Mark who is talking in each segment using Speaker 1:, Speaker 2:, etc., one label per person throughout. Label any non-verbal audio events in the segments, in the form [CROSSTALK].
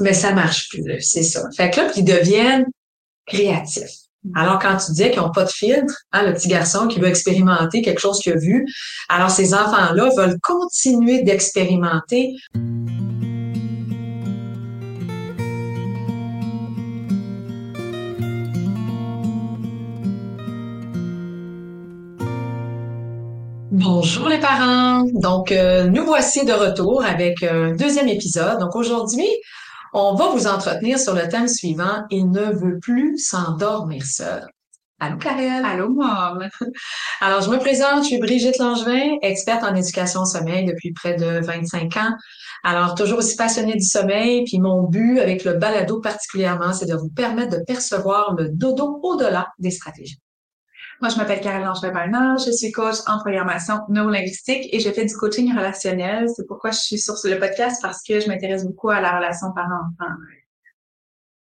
Speaker 1: Mais ça marche plus, c'est ça. Fait que là, ils deviennent créatifs. Alors, quand tu disais qu'ils n'ont pas de filtre, hein, le petit garçon qui veut expérimenter quelque chose qu'il a vu, alors ces enfants-là veulent continuer d'expérimenter. Bonjour les parents. Donc, euh, nous voici de retour avec un deuxième épisode. Donc, aujourd'hui, on va vous entretenir sur le thème suivant. Il ne veut plus s'endormir seul. Allô, Karel?
Speaker 2: Allô, mom. [LAUGHS]
Speaker 1: Alors, je me présente, je suis Brigitte Langevin, experte en éducation au sommeil depuis près de 25 ans. Alors, toujours aussi passionnée du sommeil, puis mon but avec le balado particulièrement, c'est de vous permettre de percevoir le dodo au-delà des stratégies.
Speaker 2: Moi, je m'appelle Caroline Angevin-Bernard, je suis coach en programmation neurolinguistique et je fais du coaching relationnel. C'est pourquoi je suis sur le podcast parce que je m'intéresse beaucoup à la relation parent-enfant.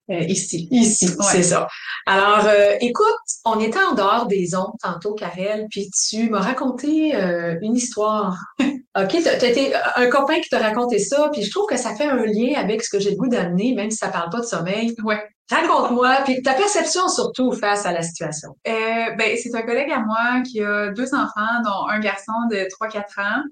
Speaker 2: Euh, ici.
Speaker 1: Ici, c'est ça. Alors, euh, écoute, on était en dehors des ondes tantôt, Karel, puis tu m'as raconté euh, une histoire. [LAUGHS] OK, tu été un copain qui t'a raconté ça, puis je trouve que ça fait un lien avec ce que j'ai le goût d'amener, même si ça parle pas de sommeil.
Speaker 2: Ouais.
Speaker 1: Raconte-moi, puis ta perception surtout face à la situation.
Speaker 2: Euh, ben, c'est un collègue à moi qui a deux enfants, dont un garçon de 3-4 ans.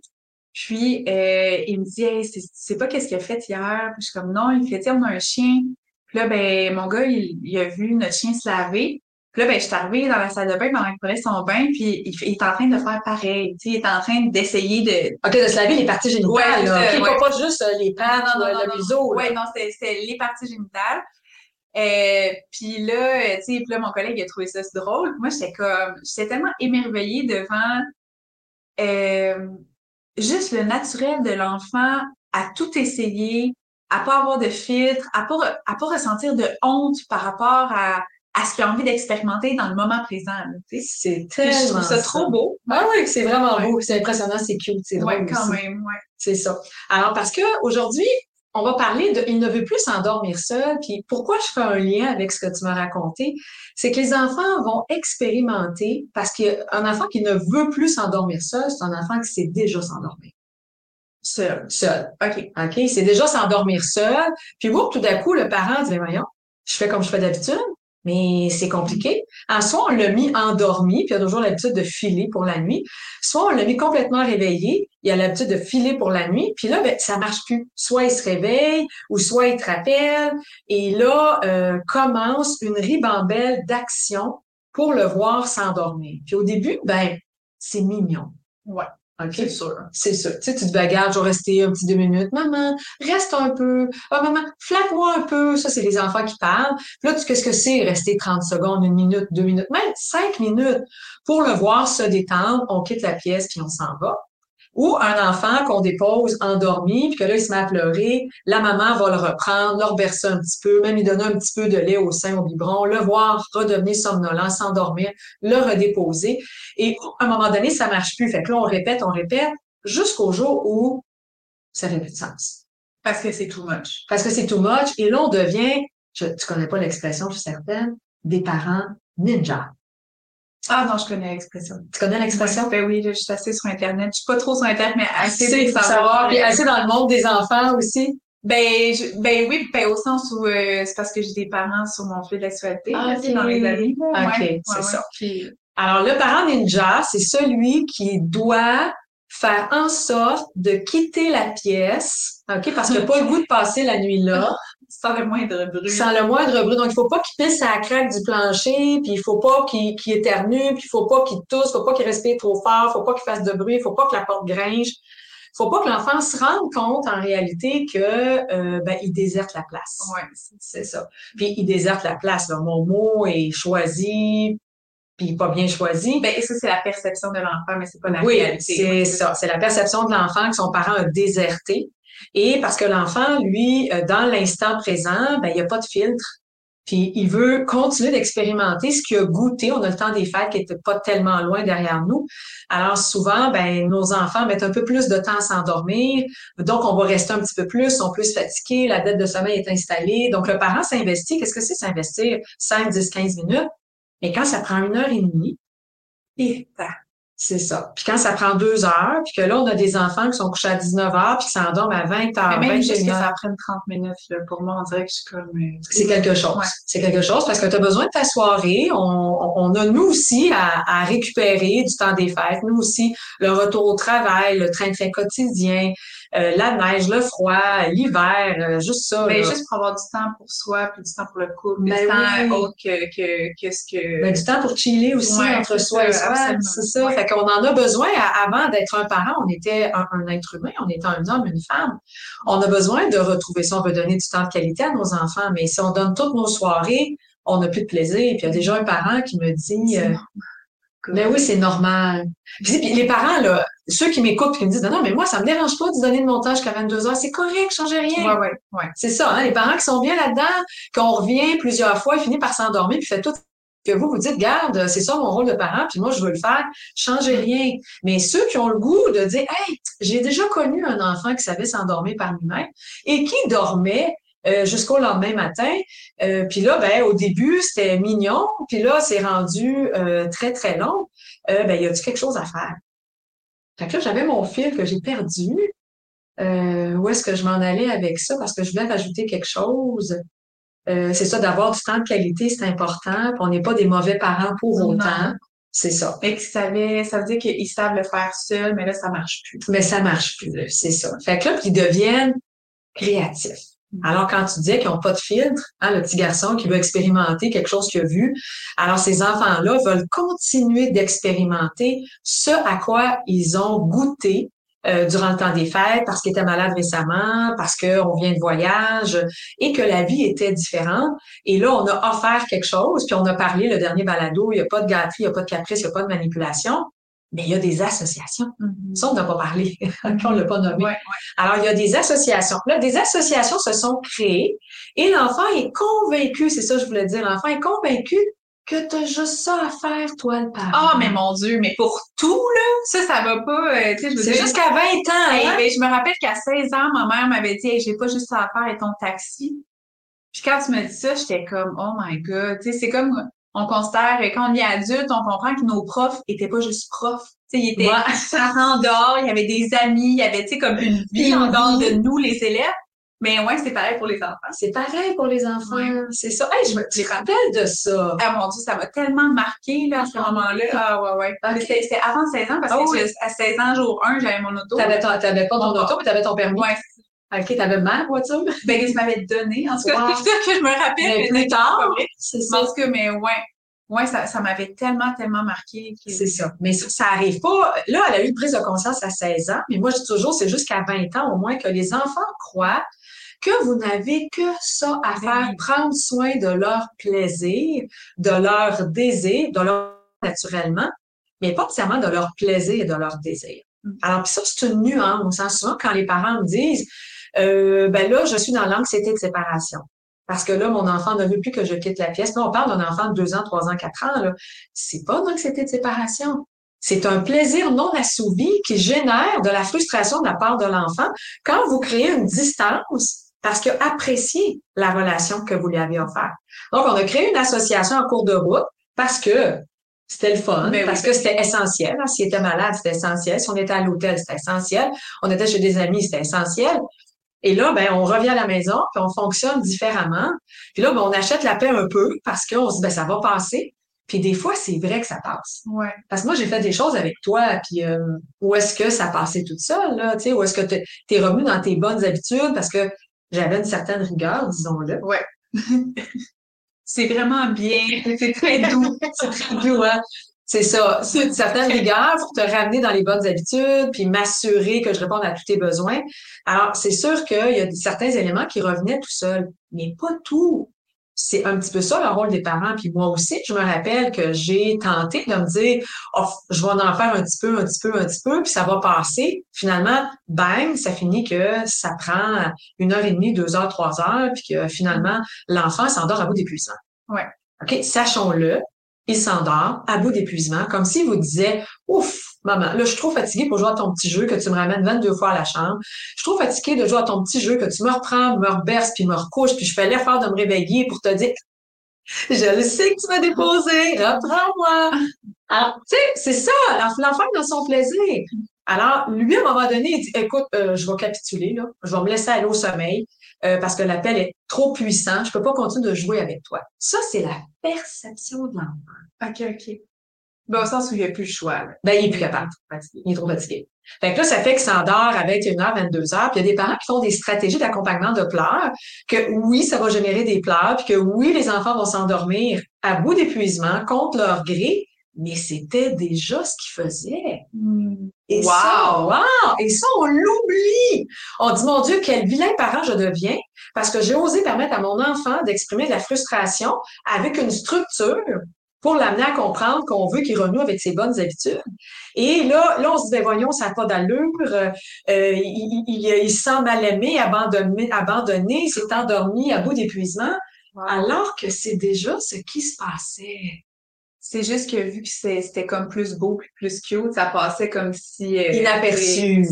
Speaker 2: Puis, euh, il me dit, hey, c'est pas qu'est-ce qu'il a fait hier? Puis je suis comme, non, il fait, on a un chien. Puis là, ben, mon gars, il, a vu notre chien se laver. Puis là, ben, je suis arrivée dans la salle de bain pendant qu'il prenait son bain, puis il, est en train de faire pareil. Tu sais, il est en train d'essayer de...
Speaker 1: OK, de se laver les parties génitales,
Speaker 2: ouais,
Speaker 1: là. Okay, pas juste euh, les pattes,
Speaker 2: non, non,
Speaker 1: le museau.
Speaker 2: Oui, non, c'est les parties génitales. Euh, puis là, tu sais, puis là, mon collègue a trouvé ça drôle. Moi, j'étais comme, j'étais tellement émerveillée devant euh, juste le naturel de l'enfant à tout essayer, à pas avoir de filtre, à pas, à pas ressentir de honte par rapport à, à ce qu'il a envie d'expérimenter dans le moment présent.
Speaker 1: C'est tellement Je trouve
Speaker 2: ça, trop beau.
Speaker 1: Ah oui, c'est vraiment beau. C'est impressionnant, c'est cute, c'est
Speaker 2: drôle. Oui, quand même, ouais.
Speaker 1: C'est ça. Alors, parce que aujourd'hui, on va parler de il ne veut plus s'endormir seul. Puis pourquoi je fais un lien avec ce que tu m'as raconté, c'est que les enfants vont expérimenter parce qu'un enfant qui ne veut plus s'endormir seul, c'est un enfant qui sait déjà s'endormir.
Speaker 2: Seul.
Speaker 1: Seul. OK. OK. C'est déjà s'endormir seul. Puis vous, tout d'un coup, le parent dit, voyons, je fais comme je fais d'habitude, mais c'est compliqué. En soit on l'a mis endormi, puis il a toujours l'habitude de filer pour la nuit, soit on l'a mis complètement réveillé, il a l'habitude de filer pour la nuit, puis là, ben, ça marche plus. Soit il se réveille, ou soit il te rappelle, et là, euh, commence une ribambelle d'action pour le voir s'endormir. Puis au début, ben, c'est mignon.
Speaker 2: Ouais. C'est sûr.
Speaker 1: C'est sûr. Tu sais, tu te bagarres, je vais rester un petit deux minutes. Maman, reste un peu. Oh, maman, flatte-moi un peu. Ça, c'est les enfants qui parlent. là, tu qu'est-ce que c'est rester 30 secondes, une minute, deux minutes, même cinq minutes pour le voir se détendre. On quitte la pièce puis on s'en va. Ou un enfant qu'on dépose endormi, puis que là, il se met à pleurer, la maman va le reprendre, le rebercer un petit peu, même lui donner un petit peu de lait au sein, au biberon, le voir redevenir somnolent, s'endormir, le redéposer. Et à un moment donné, ça marche plus. Fait que là, on répète, on répète, jusqu'au jour où ça fait plus de sens.
Speaker 2: Parce que c'est too much.
Speaker 1: Parce que c'est too much. Et là, on devient, je, tu connais pas l'expression, je suis certaine, des parents ninja.
Speaker 2: Ah non, je connais l'expression.
Speaker 1: Tu connais l'expression?
Speaker 2: ben oui, je suis assez sur Internet. Je suis pas trop sur Internet, mais assez pour
Speaker 1: savoir. Puis assez dans le monde des enfants aussi.
Speaker 2: Ben, ben oui, ben au sens où euh, c'est parce que j'ai des parents sur mon fil d'actualité ah, dans les amis.
Speaker 1: OK, c'est ça. Alors, le parent ninja, c'est celui qui doit faire en sorte de quitter la pièce, OK, parce qu'il n'a pas le goût de passer la nuit là.
Speaker 2: Sans le moindre bruit.
Speaker 1: Sans le moindre bruit. Donc, il faut pas qu'il pisse à la craque du plancher, puis il faut pas qu'il qu éternue, puis il faut pas qu'il tousse, faut pas qu'il respire trop fort, faut pas qu'il fasse de bruit, il faut pas que la porte gringe. Faut pas que l'enfant se rende compte en réalité que euh, ben, il déserte la place.
Speaker 2: Ouais, c'est ça.
Speaker 1: Puis il déserte la place. Là. Mon mot est choisi, puis pas bien choisi.
Speaker 2: Ben, et ça, c'est la perception de l'enfant, mais c'est pas la oui, réalité.
Speaker 1: c'est ça. C'est la perception de l'enfant que son parent a déserté. Et parce que l'enfant, lui, euh, dans l'instant présent, ben, il n'y a pas de filtre. Puis il veut continuer d'expérimenter ce qu'il a goûté. On a le temps des fêtes qui n'était pas tellement loin derrière nous. Alors souvent, ben, nos enfants mettent un peu plus de temps à s'endormir. Donc, on va rester un petit peu plus, on peut se fatiguer, la dette de sommeil est installée. Donc, le parent s'investit. Qu'est-ce que c'est s'investir? 5, 10, 15 minutes? Mais quand ça prend une heure et demie,
Speaker 2: et
Speaker 1: C'est ça. Puis quand ça prend deux heures, puis que là, on a des enfants qui sont couchés à 19 heures, puis qui s'endorment à 20 heures,
Speaker 2: Mais même
Speaker 1: 21
Speaker 2: juste que ça prenne 30 minutes, là, pour moi, on dirait que je suis comme... euh,
Speaker 1: C'est quelque chose.
Speaker 2: Ouais.
Speaker 1: C'est quelque chose parce que tu as besoin de ta soirée. On, on- a, nous aussi, à, à récupérer du temps des fêtes. Nous aussi, le retour au travail, le train de fin quotidien, euh, la neige, le froid, l'hiver, euh, juste ça.
Speaker 2: Ben,
Speaker 1: là.
Speaker 2: juste pour avoir du temps pour soi, puis du temps pour le couple,
Speaker 1: Ben
Speaker 2: du temps autre que, que, que ce que...
Speaker 1: Ben, du temps pour chiller aussi
Speaker 2: Ouais,
Speaker 1: entre soi et soi. C'est ça.
Speaker 2: Ouais.
Speaker 1: Fait qu'on en a besoin. avant d'être un parent, on était un, un être humain, on était un homme, une femme. On a besoin de retrouver ça. On veut donner du temps de qualité à nos enfants, mais si on donne toutes nos soirées, on n'a plus de plaisir. Puis il y a déjà un parent qui me dit, euh, ben oui, c'est normal. Puis les parents, là, ceux qui m'écoutent qui me disent, non, non, mais moi, ça me dérange pas de donner de mon temps jusqu'à 22 heures. C'est correct, changez rien.
Speaker 2: Ouais, ouais, ouais.
Speaker 1: C'est ça, hein, les parents qui sont bien là-dedans, qu'on revient plusieurs fois, ils finissent par s'endormir, puis fait tout que vous vous dites, garde, c'est ça mon rôle de parent, puis moi je veux le faire, changez rien. Mais ceux qui ont le goût de dire, hey, j'ai déjà connu un enfant qui savait s'endormir par lui-même et qui dormait euh, jusqu'au lendemain matin. Euh, puis là, ben au début c'était mignon, puis là c'est rendu euh, très très long. Euh, ben y a-t-il quelque chose à faire? Fait que là j'avais mon fil que j'ai perdu. Euh, où est-ce que je m'en allais avec ça? Parce que je voulais rajouter quelque chose. Euh, c'est ça, d'avoir du temps de qualité, c'est important. On n'est pas des mauvais parents pour
Speaker 2: Non.
Speaker 1: autant. C'est ça.
Speaker 2: Mais qu'ils savaient, ça veut dire qu'ils savent le faire seuls, mais là, ça marche plus.
Speaker 1: Mais ça marche plus, c'est ça. Fait que là, puis ils deviennent créatifs. Alors, quand tu disais qu'ils n'ont pas de filtre, hein, le petit garçon qui veut expérimenter quelque chose qu'il a vu, alors ces enfants-là veulent continuer d'expérimenter ce à quoi ils ont goûté euh, durant le temps des fêtes, parce qu'ils étaient malades récemment, parce qu'on vient de voyage, et que la vie était différente. Et là, on a offert quelque chose, puis on a parlé, le dernier balado, il n'y a pas de gâterie, il n'y a pas de caprice, il n'y a pas de manipulation, mais il y a des associations. Ça, on n'a pas parlé. [LAUGHS] on l'a pas nommé.
Speaker 2: Ouais, ouais.
Speaker 1: Alors, il y a des associations. Là, des associations se sont créées et l'enfant est convaincu, c'est ça que je voulais dire, l'enfant est convaincu que tu as juste ça à faire, toi, le parent.
Speaker 2: Ah, mais mon Dieu, mais pour tout, là, ça, ça va pas, euh, tu sais, je veux
Speaker 1: C'est jusqu'à 20 ans,
Speaker 2: Hey,
Speaker 1: hein?
Speaker 2: ben, je me rappelle qu'à 16 ans, ma mère m'avait dit, hey, j'ai pas juste ça à faire et ton taxi. Puis quand tu me dis ça, j'étais comme, oh my god, tu sais, c'est comme, on considère, quand on est adulte, on comprend que nos profs étaient pas juste profs. Tu sais, ils étaient
Speaker 1: Ouais.
Speaker 2: parents [LAUGHS] en dehors, il y avait des amis, il y avait, comme une vie en dehors de nous, les élèves. Mais ouais, c'est pareil pour les enfants.
Speaker 1: C'est pareil pour les enfants.
Speaker 2: Ouais.
Speaker 1: C'est ça. Hey, je me tu rappelles de ça?
Speaker 2: Ah mon Dieu, ça m'a tellement marqué, là, à ce moment-là. Ah ouais, ouais. C'était c'était avant 16 ans, parce
Speaker 1: Ah
Speaker 2: que
Speaker 1: oui.
Speaker 2: je- à 16 ans, jour 1, j'avais mon auto.
Speaker 1: T'avais, ton- t'avais pas ton auto, mais t'avais ton permis.
Speaker 2: Ouais,
Speaker 1: OK, t'avais ma voiture. [LAUGHS]
Speaker 2: ben, ils m'avaient donné. En tout cas,
Speaker 1: Wow. [LAUGHS]
Speaker 2: que je me rappelle.
Speaker 1: Mais plus tard, c'est ça.
Speaker 2: En tout cas, mais ouais. Ouais, ça, ça m'avait tellement, tellement marqué. que-
Speaker 1: C'est ça. Mais ça, ça arrive pas. Là, elle a eu une prise de conscience à 16 ans, mais moi, je dis toujours, c'est jusqu'à 20 ans au moins que les enfants croient que vous n'avez que ça à
Speaker 2: Ben
Speaker 1: faire, prendre soin de leur plaisir, de leur désir, de leur naturellement, mais pas nécessairement de leur plaisir et de leur désir.
Speaker 2: Mm.
Speaker 1: Alors, puis ça, c'est une nuance. Hein. Souvent, quand les parents me disent, euh, ben là, je suis dans l'anxiété de séparation. Parce que là, mon enfant ne veut plus que je quitte la pièce. Là, on parle d'un enfant de deux ans, trois ans, quatre ans. Là. C'est pas une anxiété de séparation. C'est un plaisir non assouvi qui génère de la frustration de la part de l'enfant quand vous créez une distance parce que appréciez la relation que vous lui avez offerte. Donc, on a créé une association en cours de route parce que c'était le fun,
Speaker 2: Ben oui.
Speaker 1: parce que c'était essentiel. hein. S'il était malade, c'était essentiel. Si on était à l'hôtel, c'était essentiel. On était chez des amis, c'était essentiel. Et là, ben, on revient à la maison, puis on fonctionne différemment. Puis là, ben, on achète la paix un peu parce qu'on se dit, ben, ça va passer. Puis des fois, c'est vrai que ça passe.
Speaker 2: Ouais.
Speaker 1: Parce que moi, j'ai fait des choses avec toi, puis euh, où est-ce que ça passait tout seul, là, tu sais, où est-ce que t'es es revenu dans tes bonnes habitudes? Parce que j'avais une certaine rigueur, disons-le.
Speaker 2: Ouais. [LAUGHS] c'est vraiment bien. C'est très doux.
Speaker 1: C'est très doux, hein? C'est ça. C'est une certaine rigueur pour te ramener dans les bonnes habitudes, puis m'assurer que je réponde à tous tes besoins. Alors, c'est sûr qu'il y a certains éléments qui revenaient tout seuls, mais pas tout. C'est un petit peu ça le rôle des parents. Puis moi aussi, je me rappelle que j'ai tenté de me dire, oh, je vais en faire un petit peu, un petit peu, un petit peu, puis ça va passer. Finalement, bang, ça finit que ça prend une heure et demie, deux heures, trois heures, puis que finalement, l'enfant s'endort à bout d'épuisement.
Speaker 2: Ouais.
Speaker 1: OK, sachons-le, il s'endort à bout d'épuisement, comme s'il vous disait, ouf, maman, là, je suis trop fatiguée pour jouer à ton petit jeu que tu me ramènes 22 fois à la chambre. Je suis trop fatiguée de jouer à ton petit jeu que tu me reprends, me reberces, puis me recouches, puis je fais l'effort de me réveiller pour te dire, [LAUGHS] Je le sais que tu m'as déposé, reprends-moi. Alors, tu sais, c'est ça, l'enfant dans son plaisir. Alors, lui, à un moment donné, il dit, écoute, euh, je vais capituler, là. Je vais me laisser aller au sommeil euh, parce que l'appel est trop puissant. Je peux pas continuer de jouer avec toi. Ça, c'est la perception de l'enfant.
Speaker 2: OK, OK. Ben, au sens où il n'y a plus le choix.
Speaker 1: Ben, il est plus capable. Il est trop fatigué. Fait que là, ça fait qu'il s'endort à 21h, 22h. Puis il y a des parents qui font des stratégies d'accompagnement de pleurs, que oui, ça va générer des pleurs, puis que oui, les enfants vont s'endormir à bout d'épuisement, contre leur gré, mais c'était déjà ce qu'ils faisaient.
Speaker 2: Hmm.
Speaker 1: Et
Speaker 2: Wow!
Speaker 1: ça, wow! Et ça, on l'oublie. On dit, mon Dieu, quel vilain parent je deviens parce que j'ai osé permettre à mon enfant d'exprimer de la frustration avec une structure pour l'amener à comprendre qu'on veut qu'il renoue avec ses bonnes habitudes. Et là, là, on se dit, ben voyons, ça n'a pas d'allure, euh, il, il, il se sent mal aimé, abandonné, abandonné, il s'est endormi à bout d'épuisement,
Speaker 2: Wow.
Speaker 1: alors que c'est déjà ce qui se passait.
Speaker 2: C'est juste que vu que c'était comme plus beau plus cute, ça passait comme si... euh,
Speaker 1: Inaperçu.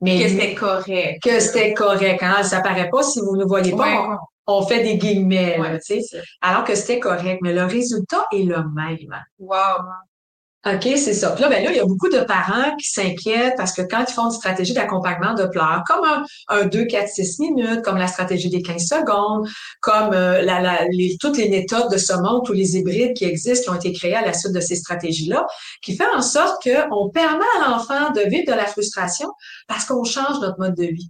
Speaker 1: Mais
Speaker 2: Que c'était correct.
Speaker 1: que c'était correct. Hein? Ça paraît pas si vous ne voyez pas.
Speaker 2: Ouais.
Speaker 1: On, fait des guillemets,
Speaker 2: Ouais,
Speaker 1: tu sais. alors que c'était correct. Mais le résultat est le même.
Speaker 2: Wow.
Speaker 1: OK, c'est ça. Puis là, ben là, il y a beaucoup de parents qui s'inquiètent parce que quand ils font une stratégie d'accompagnement de pleurs, comme un, un 2, 4, 6 minutes, comme la stratégie des 15 secondes, comme euh, la, la- les, toutes les méthodes de ce monde, tous les hybrides qui existent, qui ont été créés à la suite de ces stratégies-là, qui fait en sorte qu'on permet à l'enfant de vivre de la frustration parce qu'on change notre mode de vie.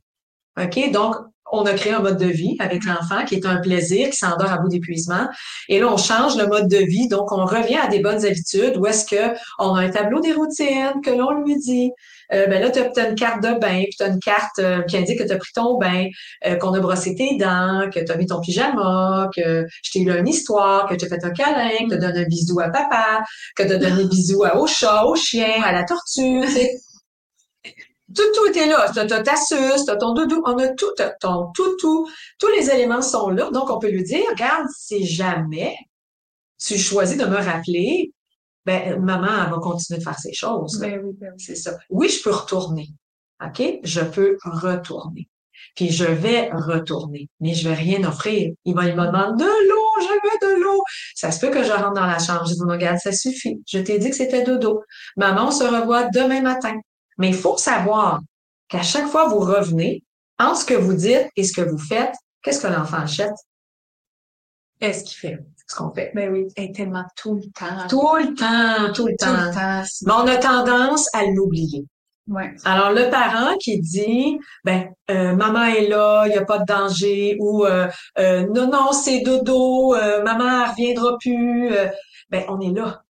Speaker 1: OK? Donc, on a créé un mode de vie avec l'enfant qui est un plaisir, qui s'endort à bout d'épuisement. Et là, on change le mode de vie. Donc, on revient à des bonnes habitudes où est-ce que on a un tableau des routines que l'on lui dit. Euh, ben là, tu as, une carte de bain, puis tu as une carte euh, qui indique que tu as pris ton bain, euh, qu'on a brossé tes dents, que tu as mis ton pyjama, que je t'ai lu une histoire, que tu as fait un câlin, que tu donné un bisou à papa, que tu as donné bisou à- au chat, au chien, à la tortue. Tu. Tout, tout était là. T'as t'as ta suce, t'as ton doudou, on a tout, ton tout, tout. Tous les éléments sont là. Donc, on peut lui dire, regarde, si jamais tu choisis de me rappeler, ben, maman, elle va continuer de faire ses choses.
Speaker 2: Ben oui, ben oui.
Speaker 1: C'est ça. Oui, je peux retourner. OK? Je peux retourner. Puis je vais retourner. Mais je vais rien offrir. Il va, il me demander de l'eau, je veux de l'eau. Ça se peut que je rentre dans la chambre. Je dis, regarde, ça suffit. Je t'ai dit que c'était dodo. Maman, on se revoit demain matin. Mais il faut savoir qu'à chaque fois que vous revenez, entre ce que vous dites et ce que vous faites, qu'est-ce que l'enfant achète?
Speaker 2: Est-ce qu'il fait?
Speaker 1: Ce qu'on fait.
Speaker 2: Ben oui, tellement tout le temps.
Speaker 1: Tout le temps, tout le
Speaker 2: Tout
Speaker 1: temps.
Speaker 2: le temps.
Speaker 1: Mais on a tendance à l'oublier.
Speaker 2: Ouais.
Speaker 1: Alors, le parent qui dit, ben, euh, maman est là, il n'y a pas de danger, ou euh, euh, non, non, c'est dodo, euh, maman elle reviendra plus, euh, ben, on est là.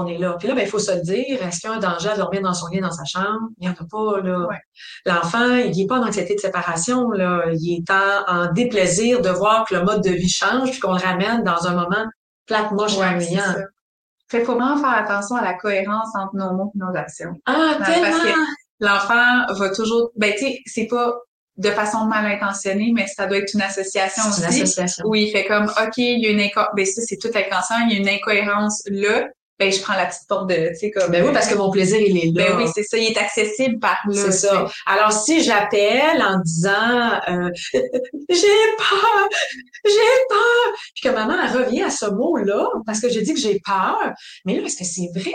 Speaker 1: On est là. Puis là, ben, il faut se le dire, est-ce qu'il y a un danger à dormir dans son lit, dans sa chambre? Il n'y en a pas, là.
Speaker 2: Ouais.
Speaker 1: L'enfant, il n'est pas en anxiété de séparation, là. Il est en, en déplaisir de voir que le mode de vie change, puis qu'on le ramène dans un moment plate, moche,
Speaker 2: Ouais. Fait faut vraiment faire attention à la cohérence entre nos mots et nos actions.
Speaker 1: Ah,
Speaker 2: parce
Speaker 1: tellement!
Speaker 2: que- L'enfant va toujours, ben tu sais, c'est pas de façon mal intentionnée, mais ça doit être une association
Speaker 1: C'est une
Speaker 2: aussi.
Speaker 1: association.
Speaker 2: Où il fait comme, OK, il y a une incohérence, ben ça, c'est tout inconscient, il y a une incohérence là, ben je prends la petite porte de, tu sais, comme.
Speaker 1: Ben oui, parce que mon plaisir, il est là.
Speaker 2: Ben oui, c'est ça, il est accessible par là.
Speaker 1: C'est ça.
Speaker 2: sais.
Speaker 1: Alors, si j'appelle en disant euh, [LAUGHS] j'ai peur, j'ai peur, puis que maman elle revient à ce mot-là parce que j'ai dit que j'ai peur, mais là, est-ce que c'est vrai?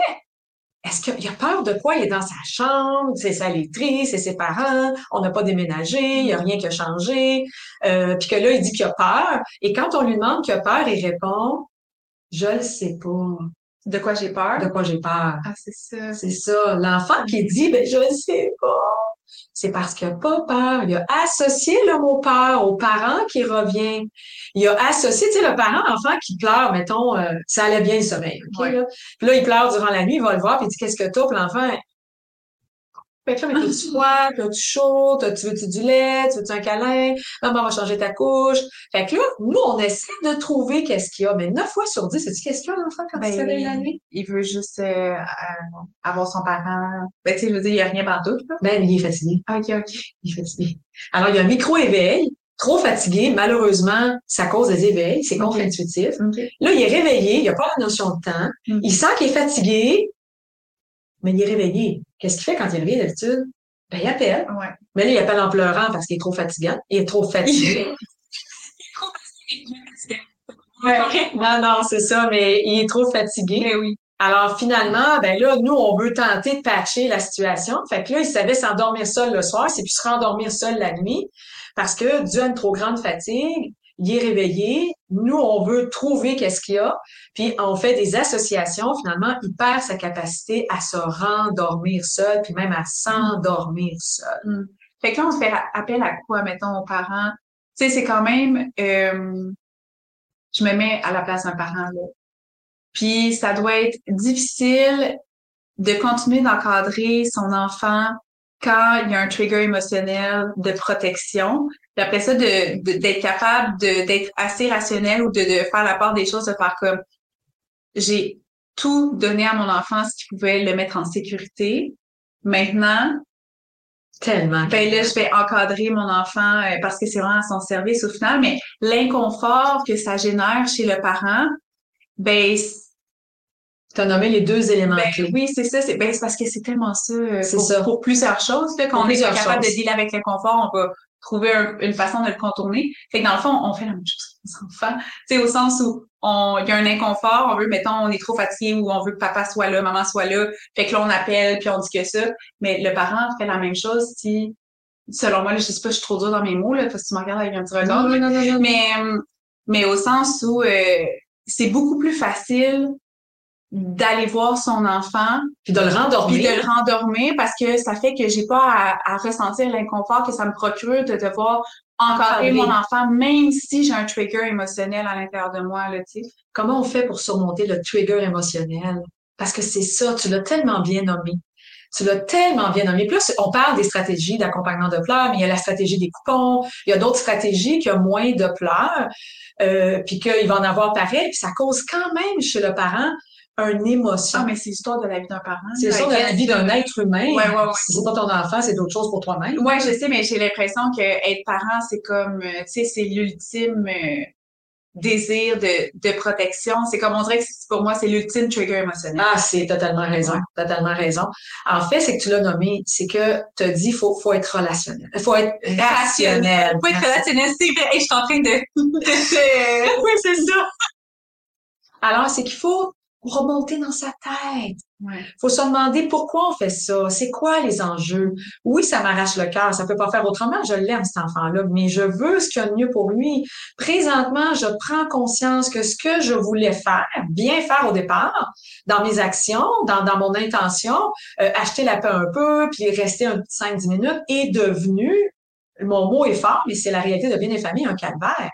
Speaker 1: Est-ce qu'il a peur de quoi? Il est dans sa chambre, c'est sa laiterie, c'est ses parents, on n'a pas déménagé, il n'y a rien qui a changé, euh, puis que là, il dit qu'il a peur. Et quand on lui demande qu'il a peur, il répond Je le sais pas.
Speaker 2: De quoi j'ai peur?
Speaker 1: De quoi j'ai peur?
Speaker 2: Ah, c'est ça.
Speaker 1: C'est ça. L'enfant qui dit, ben, je ne sais pas. C'est parce qu'il n'a pas peur. Il a associé le mot peur au parent qui revient. Il a associé, tu sais, le parent enfant qui pleure, mettons, euh, ça allait bien le sommeil. OK,
Speaker 2: Ouais.
Speaker 1: là? Puis là, il pleure durant la nuit, il va le voir, puis il dit, qu'est-ce que t'as? Puis l'enfant, ben, là, mais t'as-tu [LAUGHS] froid? T'as-tu chaud? Tu veux-tu du lait? Tu veux-tu un câlin? Maman va changer ta couche. Fait que là, nous, on essaie de trouver qu'est-ce qu'il y a. Mais 9 fois sur 10, sais-tu qu'est-ce qu'il y a, l'enfant, quand il se réveille la nuit?
Speaker 2: il veut juste euh, euh, avoir son parent. Ben, tu sais, je veux dire, il n'y a rien partout. là.
Speaker 1: Ben, il est fatigué.
Speaker 2: OK, OK.
Speaker 1: Il est fatigué. Alors, il y a un micro-éveil, trop fatigué. Malheureusement, ça cause des éveils. C'est contre-intuitif. Là, il est réveillé. Il n'y a pas la notion de temps.
Speaker 2: Mm.
Speaker 1: Il sent qu'il est fatigué, mais il est réveillé. Qu'est-ce qu'il fait quand il est réveillé d'habitude? Ben, il appelle.
Speaker 2: Ouais.
Speaker 1: Mais là, il appelle en pleurant parce qu'il est trop fatigant. Il est trop [LAUGHS] fatigué. non, non, c'est ça, mais il est trop fatigué.
Speaker 2: Mais oui.
Speaker 1: Alors finalement, ben là, nous, on veut tenter de patcher la situation. Fait que là, il savait s'endormir seul le soir, c'est puis se rendormir seul la nuit, parce que dû à une trop grande fatigue, il est réveillé. Nous, on veut trouver qu'est-ce qu'il y a, puis on fait des associations. Finalement, il perd sa capacité à se rendormir seul, puis même à s'endormir seul.
Speaker 2: Mm. Fait que là, on se fait appel à quoi, mettons, aux parents? Tu sais, c'est quand même... Euh, je me mets à la place d'un parent, là. Puis ça doit être difficile de continuer d'encadrer son enfant quand il y a un trigger émotionnel de protection. Puis après ça, de, d'être capable de, d'être assez rationnel ou de, de faire la part des choses, de faire comme j'ai tout donné à mon enfant ce qui pouvait le mettre en sécurité. Maintenant,
Speaker 1: Tellement.
Speaker 2: Ben là, je vais encadrer mon enfant euh, parce que c'est vraiment à son service au final, mais l'inconfort que ça génère chez le parent, ben
Speaker 1: tu as nommé les deux éléments
Speaker 2: ben,
Speaker 1: clés.
Speaker 2: Oui, c'est ça. C'est ben, parce que c'est tellement ça. Euh,
Speaker 1: c'est
Speaker 2: pour,
Speaker 1: ça.
Speaker 2: Pour plusieurs choses, là, qu'on est capable de dealer avec l'inconfort, on va trouver une façon de le contourner. Fait que dans le fond, on fait la même chose aux enfants. Tu sais, au sens où il y a un inconfort, on veut, mettons, on est trop fatigué ou on veut que papa soit là, maman soit là. Fait que là, on appelle puis on dit que ça. Mais le parent fait la même chose si, selon moi, là, je sais pas, je suis trop dure dans mes mots, là, parce que tu me regardes avec un petit regard.
Speaker 1: Non, non, non, non,
Speaker 2: Mais, mais au sens où, euh, c'est beaucoup plus facile d'aller voir son enfant.
Speaker 1: Puis de le rendormir.
Speaker 2: Puis de le rendormir parce que ça fait que j'ai pas à, à ressentir l'inconfort que ça me procure de devoir encadrer mon enfant même si j'ai un trigger émotionnel à l'intérieur de moi là tu sais.
Speaker 1: Comment on fait pour surmonter le trigger émotionnel? Parce que c'est ça tu l'as tellement bien nommé. Tu l'as tellement bien nommé. Plus, on parle des stratégies d'accompagnement de pleurs, mais il y a la stratégie des coupons, il y a d'autres stratégies qui ont moins de pleurs, euh, puis qu'il va en avoir pareil, puis ça cause quand même chez le parent une émotion.
Speaker 2: Ah, mais c'est l'histoire de la vie d'un parent.
Speaker 1: C'est l'histoire de la vie d'un être humain.
Speaker 2: Ouais, ouais, ouais.
Speaker 1: Si c'est pas ton enfant, c'est d'autres choses pour toi-même.
Speaker 2: Ouais, je sais, mais j'ai l'impression que être parent, c'est comme, tu sais, c'est l'ultime euh, désir de, de protection. C'est comme on dirait que pour moi, c'est l'ultime trigger émotionnel.
Speaker 1: Ah, c'est totalement raison. Totalement raison. En fait, c'est que tu l'as nommé, c'est que tu as dit faut, faut être relationnel. Faut être rationnel.
Speaker 2: Faut être relationnel, c'est vrai. Et je suis en train de. [LAUGHS] de... [LAUGHS]
Speaker 1: oui, c'est ça. Alors, c'est qu'il faut remonter dans sa tête.
Speaker 2: Ouais.
Speaker 1: Faut se demander pourquoi on fait ça. C'est quoi les enjeux? Oui, ça m'arrache le cœur. Ça peut pas faire autrement. Je l'aime, cet enfant-là, mais je veux ce qu'il y a de mieux pour lui. Présentement, je prends conscience que ce que je voulais faire, bien faire au départ, dans mes actions, dans, dans mon intention, euh, acheter la paix un peu, puis rester un petit 5-10 minutes, est devenu, mon mot est fort, mais c'est la réalité de bien des familles, un calvaire.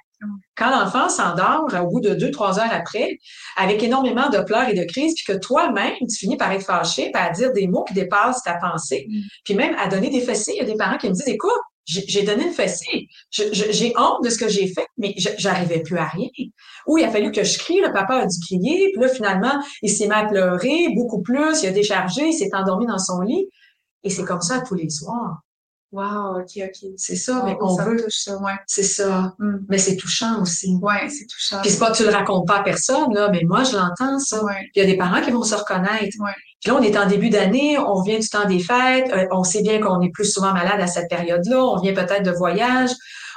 Speaker 1: Quand l'enfant s'endort au bout de deux, trois heures après, avec énormément de pleurs et de crises, puis que toi-même, tu finis par être fâché, par dire des mots qui dépassent ta pensée,
Speaker 2: Mm.
Speaker 1: puis même à donner des fessées. Il y a des parents qui me disent, écoute, j'ai j'ai donné une fessée, j'ai honte de ce que j'ai fait, mais j'arrivais plus à rien. Ou il a fallu que je crie, le papa a dû crier, puis là, finalement, il s'est mis à pleurer beaucoup plus, il a déchargé, il s'est endormi dans son lit. Et c'est comme ça tous les soirs.
Speaker 2: Wow, ok, ok.
Speaker 1: C'est ça, mais on veut.
Speaker 2: touche ça, ouais.
Speaker 1: C'est ça.
Speaker 2: Mm.
Speaker 1: Mais c'est touchant aussi.
Speaker 2: Ouais, c'est touchant.
Speaker 1: Puis c'est pas que tu le racontes pas à personne, là, mais moi, je l'entends, ça.
Speaker 2: Ouais,
Speaker 1: Puis il y a des parents qui vont se reconnaître.
Speaker 2: ouais.
Speaker 1: Puis là, on est en début d'année, on vient du temps des fêtes, euh, on sait bien qu'on est plus souvent malade à cette période-là, on vient peut-être de voyage.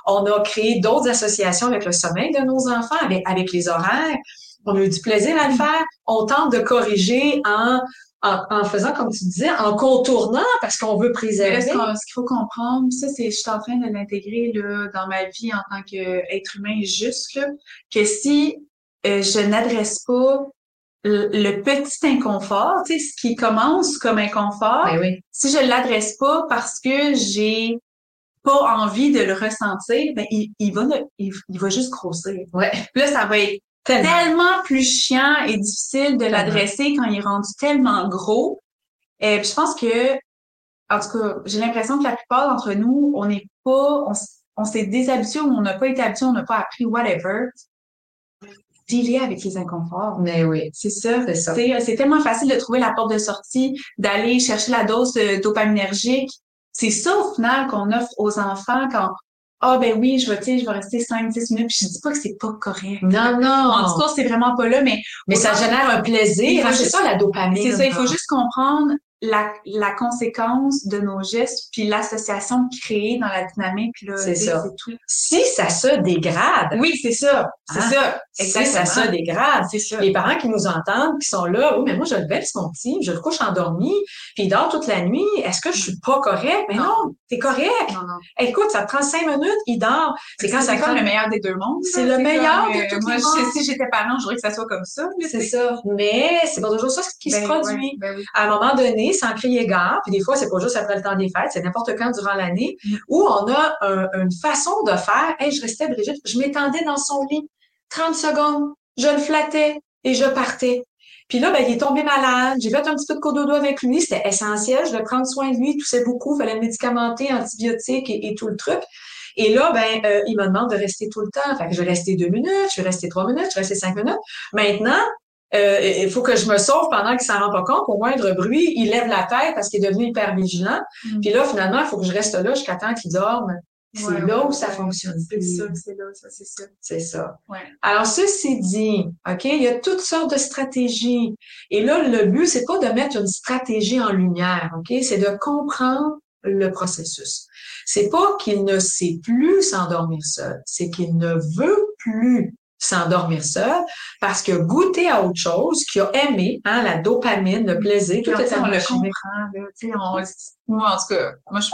Speaker 1: On a créé d'autres associations avec le sommeil de nos enfants, avec, avec les horaires. On a eu du plaisir à le faire. On tente de corriger en, en, en faisant, comme tu disais, en contournant parce qu'on veut préserver.
Speaker 2: ce qu'il faut comprendre, ça, c'est, je suis en train de l'intégrer, là, dans ma vie en tant qu'être humain juste, là, que si euh, je n'adresse pas le, le petit inconfort, tu sais, ce qui commence comme inconfort,
Speaker 1: Ben oui.
Speaker 2: si je l'adresse pas parce que j'ai pas envie de le ressentir, ben, il, il va, ne- il, il va juste grossir.
Speaker 1: Ouais.
Speaker 2: Puis Là, ça va être
Speaker 1: Tellement.
Speaker 2: tellement plus chiant et difficile de l'adresser quand il est rendu tellement gros. Et puis je pense que, en tout cas, j'ai l'impression que la plupart d'entre nous, on n'est pas, on, s'est déshabitué ou on n'a pas été habitué, on n'a pas appris whatever. Dealer avec les inconforts.
Speaker 1: Mais oui.
Speaker 2: C'est ça.
Speaker 1: C'est ça.
Speaker 2: C'est c'est tellement facile de trouver la porte de sortie, d'aller chercher la dose de dopaminergique. C'est ça, au final, qu'on offre aux enfants quand, ah, ben oui, je vais, je vais rester 5-10 minutes. Puis je dis pas que c'est pas correct.
Speaker 1: Non, non.
Speaker 2: discours, c'est vraiment pas là, mais
Speaker 1: Mais ça génère un plaisir. C'est ça, la dopamine.
Speaker 2: c'est ça, il faut juste comprendre la, la conséquence de nos gestes, puis l'association créée dans la dynamique, là,
Speaker 1: C'est ça.
Speaker 2: tout.
Speaker 1: Si ça se dégrade,
Speaker 2: Oui, c'est ça. C'est
Speaker 1: Hein?
Speaker 2: ça.
Speaker 1: si ça se dégrade,
Speaker 2: C'est ça.
Speaker 1: les parents qui nous entendent, qui sont là, oui, mais moi, je le baisse mon petit, je le couche endormi, puis il dort toute la nuit, est-ce que je suis pas correct? Mais
Speaker 2: Non.
Speaker 1: non, t'es correct.
Speaker 2: Non, non.
Speaker 1: Écoute, ça te prend cinq minutes, il dort. C'est quand ça
Speaker 2: comme le meilleur des deux mondes.
Speaker 1: C'est le meilleur
Speaker 2: comme,
Speaker 1: de
Speaker 2: euh,
Speaker 1: tous
Speaker 2: Moi, si j'étais parent, je voudrais que ça soit comme ça.
Speaker 1: C'est ça. Mais c'est pas toujours ça qui se
Speaker 2: Ben,
Speaker 1: produit.
Speaker 2: ouais, ben oui.
Speaker 1: À un moment donné, sans crier gare, puis des fois, c'est pas juste après le temps des fêtes, c'est n'importe quand durant l'année,
Speaker 2: Mm.
Speaker 1: où on a un- une façon de faire. Hey, je restais, Brigitte, je m'étendais dans son lit, 30 secondes, je le flattais et je partais. Puis là, ben, il est tombé malade. J'ai fait un petit peu de cododo avec lui. C'était essentiel. Je devais prendre soin de lui. Il toussait beaucoup. Il fallait le médicamenter, antibiotiques et, et tout le truc. Et là, ben, euh, il me demande de rester tout le temps. Fait que je vais rester deux minutes, je vais rester trois minutes, je vais rester cinq minutes. Maintenant, euh, il faut que je me sauve pendant qu'il s'en rend pas compte. Au moindre bruit, il lève la tête parce qu'il est devenu hyper vigilant.
Speaker 2: Mm.
Speaker 1: Puis là, finalement, il faut que je reste là jusqu'à temps qu'il dorme. C'est
Speaker 2: Ouais,
Speaker 1: là où ça fonctionne
Speaker 2: C'est ça, c'est là, ça, c'est ça.
Speaker 1: C'est ça.
Speaker 2: Ouais.
Speaker 1: Alors, ceci dit, OK, il y a toutes sortes de stratégies. Et là, le but, c'est pas de mettre une stratégie en lumière, OK? C'est de comprendre le processus. C'est pas qu'il ne sait plus s'endormir seul, c'est qu'il ne veut plus s'endormir seul parce qu'il a goûté à autre chose, qu'il a aimé, hein, la dopamine, le plaisir, tout est
Speaker 2: on le comprend, là, tu sais, on, moi, en tout cas, moi, je,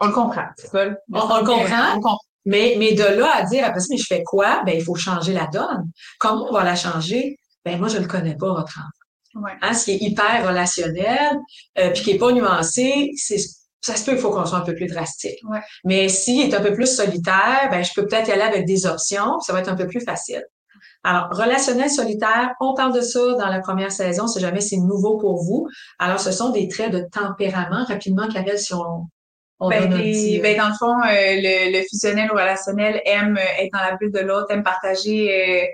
Speaker 2: on le comprend, pas
Speaker 1: On- on le comprend.
Speaker 2: On le comprend.
Speaker 1: Mais, mais de là à dire après ça, mais je fais quoi? Ben, il faut changer la donne. Comment on va la changer? Ben, moi, je le connais pas, votre enfant.
Speaker 2: Ouais.
Speaker 1: Hein, ce qui est hyper relationnel, euh, puis qui est pas nuancé, c'est ça se peut qu'il faut qu'on soit un peu plus drastique.
Speaker 2: Ouais.
Speaker 1: Mais s'il est un peu plus solitaire, ben je peux peut-être y aller avec des options, ça va être un peu plus facile. Alors, relationnel solitaire, on parle de ça dans la première saison, si jamais c'est nouveau pour vous. Alors, ce sont des traits de tempérament. Rapidement, Karel, si on, on
Speaker 2: Ben,
Speaker 1: donne un
Speaker 2: des-
Speaker 1: petit, euh,
Speaker 2: ben, dans le fond, euh, le, le fusionnel ou relationnel aime euh, être dans la bulle de l'autre, aime partager, euh,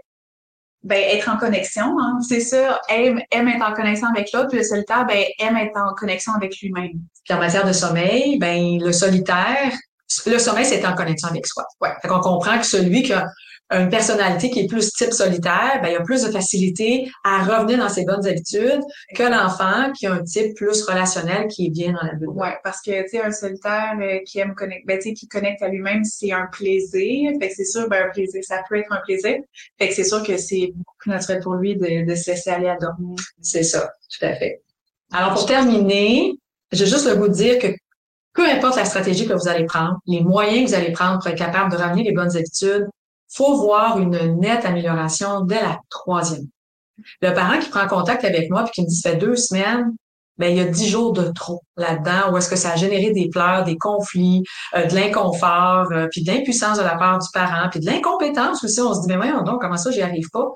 Speaker 2: ben, être en connexion, hein, c'est ça, aime, aime être en connexion avec l'autre, le solitaire, ben, aime être en connexion avec lui-même.
Speaker 1: Puis en matière de sommeil, ben le solitaire, le sommeil, c'est en connexion avec soi. Ouais. Fait qu'on comprend que celui qui a une personnalité qui est plus type solitaire, ben il a plus de facilité à revenir dans ses bonnes habitudes que l'enfant qui a un type plus relationnel qui est bien dans la bulle.
Speaker 2: Ouais, parce que, tu sais, un solitaire euh, qui aime connecter, ben, tu sais, qui connecte à lui-même, c'est un plaisir. Fait que c'est sûr, ben, un plaisir, ça peut être un plaisir. Fait que c'est sûr que c'est beaucoup plus naturel pour lui de, de se laisser aller à dormir.
Speaker 1: C'est ça, tout à fait. Alors pour terminer, j'ai juste le goût de dire que peu importe la stratégie que vous allez prendre, les moyens que vous allez prendre pour être capable de ramener les bonnes habitudes, faut voir une nette amélioration dès la troisième. Le parent qui prend contact avec moi puis qui me dit ça fait deux semaines, ben il y a dix jours de trop là-dedans où est-ce que ça a généré des pleurs, des conflits, euh, de l'inconfort, euh, puis de l'impuissance de la part du parent, puis de l'incompétence aussi. On se dit mais voyons donc comment ça j'y arrive pas?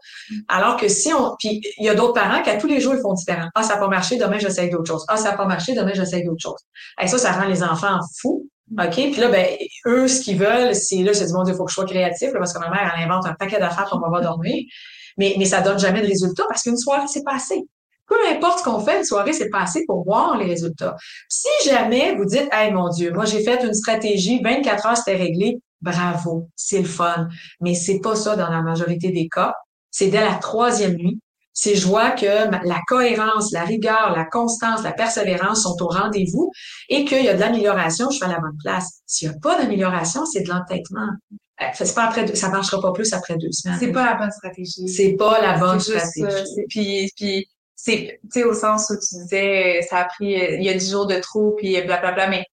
Speaker 1: Alors que si on, puis il y a d'autres parents qui à tous les jours ils font différent. Ah ça n'a pas marché, demain j'essaye d'autres choses. Ah ça n'a pas marché, demain j'essaye d'autres choses. Et ça ça rend les enfants fous. OK? Puis là, ben, eux, ce qu'ils veulent, c'est là, c'est du monde, il faut que je sois créatif, là, parce que ma mère, elle invente un paquet d'affaires pour va dormir. Mais, mais ça donne jamais de résultat parce qu'une soirée, c'est passé. Peu importe ce qu'on fait, une soirée, c'est passé pour voir les résultats. Si jamais vous dites, hey, mon Dieu, moi, j'ai fait une stratégie, 24 heures, c'était réglé, bravo, c'est le fun. Mais c'est pas ça dans la majorité des cas. C'est dès la troisième nuit. C'est je vois que la cohérence, la rigueur, la constance, la persévérance sont au rendez-vous et qu'il y a de l'amélioration, je suis à la bonne place. S'il n'y a pas d'amélioration, c'est de l'entêtement. Euh, C'est pas après, deux- ça marchera pas plus après deux semaines.
Speaker 2: C'est pas la bonne stratégie.
Speaker 1: C'est pas la bonne
Speaker 2: juste,
Speaker 1: stratégie.
Speaker 2: puis, puis c'est, tu sais, au sens où tu disais, ça a pris, euh, il y a dix jours de trop, puis blablabla, mais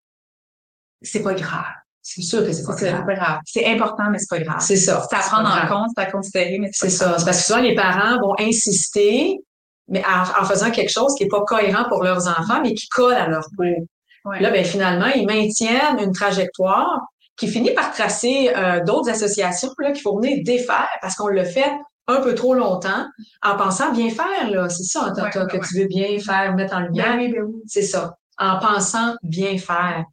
Speaker 2: c'est pas grave.
Speaker 1: C'est sûr que c'est pas
Speaker 2: pas grave. C'est important, mais c'est pas grave.
Speaker 1: C'est ça.
Speaker 2: C'est à prendre en
Speaker 1: grave.
Speaker 2: compte, c'est à considérer, mais
Speaker 1: C'est ça. C'est parce que souvent, les parents vont insister, mais en, en faisant quelque chose qui est pas cohérent pour leurs enfants, mais qui colle à leur peau.
Speaker 2: Ouais.
Speaker 1: Là, ben, finalement, ils maintiennent une trajectoire qui finit par tracer euh, d'autres associations là, qu'il faut venir défaire parce qu'on le fait un peu trop longtemps en pensant bien faire. là. C'est ça,
Speaker 2: ouais,
Speaker 1: que tu veux bien faire, mettre en lumière.
Speaker 2: Ben oui, ben oui.
Speaker 1: C'est ça. En pensant bien faire.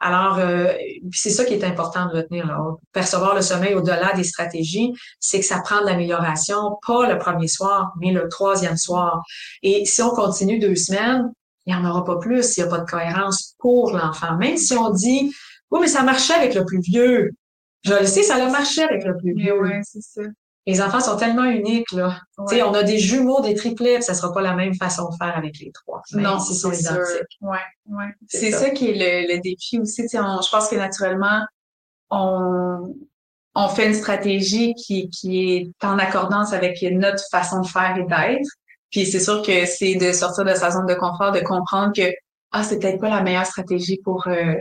Speaker 1: Alors, euh, c'est ça qui est important de retenir. Là. Percevoir le sommeil au-delà des stratégies, c'est que ça prend de l'amélioration, pas le premier soir, mais le troisième soir. Et si on continue deux semaines, il n'y en aura pas plus s'il n'y a pas de cohérence pour l'enfant. Même si on dit, oui, mais ça marchait avec le plus vieux. Je le sais, ça a marché avec le plus
Speaker 2: Mais
Speaker 1: vieux.
Speaker 2: ouais, c'est ça.
Speaker 1: Les enfants sont tellement uniques, là. Tu sais, on a des jumeaux, des triplets, ça sera pas la même façon de faire avec les trois.
Speaker 2: non, c'est sont identiques. Ouais, ouais. C'est ça. qui est le, défi aussi. Sais, je pense que naturellement, on, on fait une stratégie qui, qui est en accordance avec notre façon de faire et d'être. Puis c'est sûr que c'est de sortir de sa zone de confort, de comprendre que ah c'est peut-être pas la meilleure stratégie pour euh,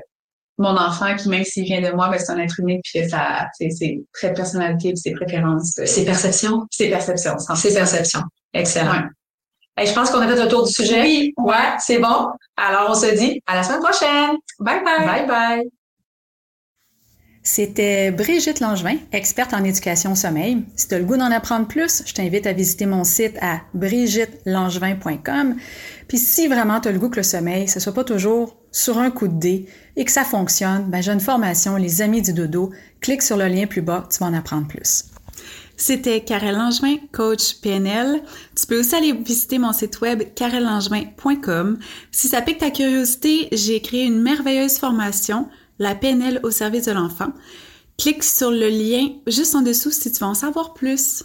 Speaker 2: mon enfant qui même s'il vient de moi, ben, c'est un être unique puis ça c'est très personnalité, puis ses préférences,
Speaker 1: ses perceptions,
Speaker 2: ses perceptions,
Speaker 1: ses perceptions. Excellent. Et je pense qu'on a fait le tour du sujet.
Speaker 2: Oui,
Speaker 1: ouais, c'est bon. Alors on se dit à la semaine prochaine.
Speaker 2: Bye bye.
Speaker 1: Bye bye.
Speaker 3: C'était Brigitte Langevin, experte en éducation au sommeil. Si tu as le goût d'en apprendre plus, je t'invite à visiter mon site à brigittelangevin.com. Puis si vraiment tu as le goût que le sommeil, ce soit pas toujours sur un coup de dé et que ça fonctionne, ben j'ai une formation Les Amis du Dodo. Clique sur le lien plus bas, tu vas en apprendre plus.
Speaker 4: C'était Karel Langevin, coach PNL. Tu peux aussi aller visiter mon site web karellangevin.com. Si ça pique ta curiosité, j'ai créé une merveilleuse formation la PNL au service de l'enfant. Clique sur le lien juste en dessous si tu veux en savoir plus.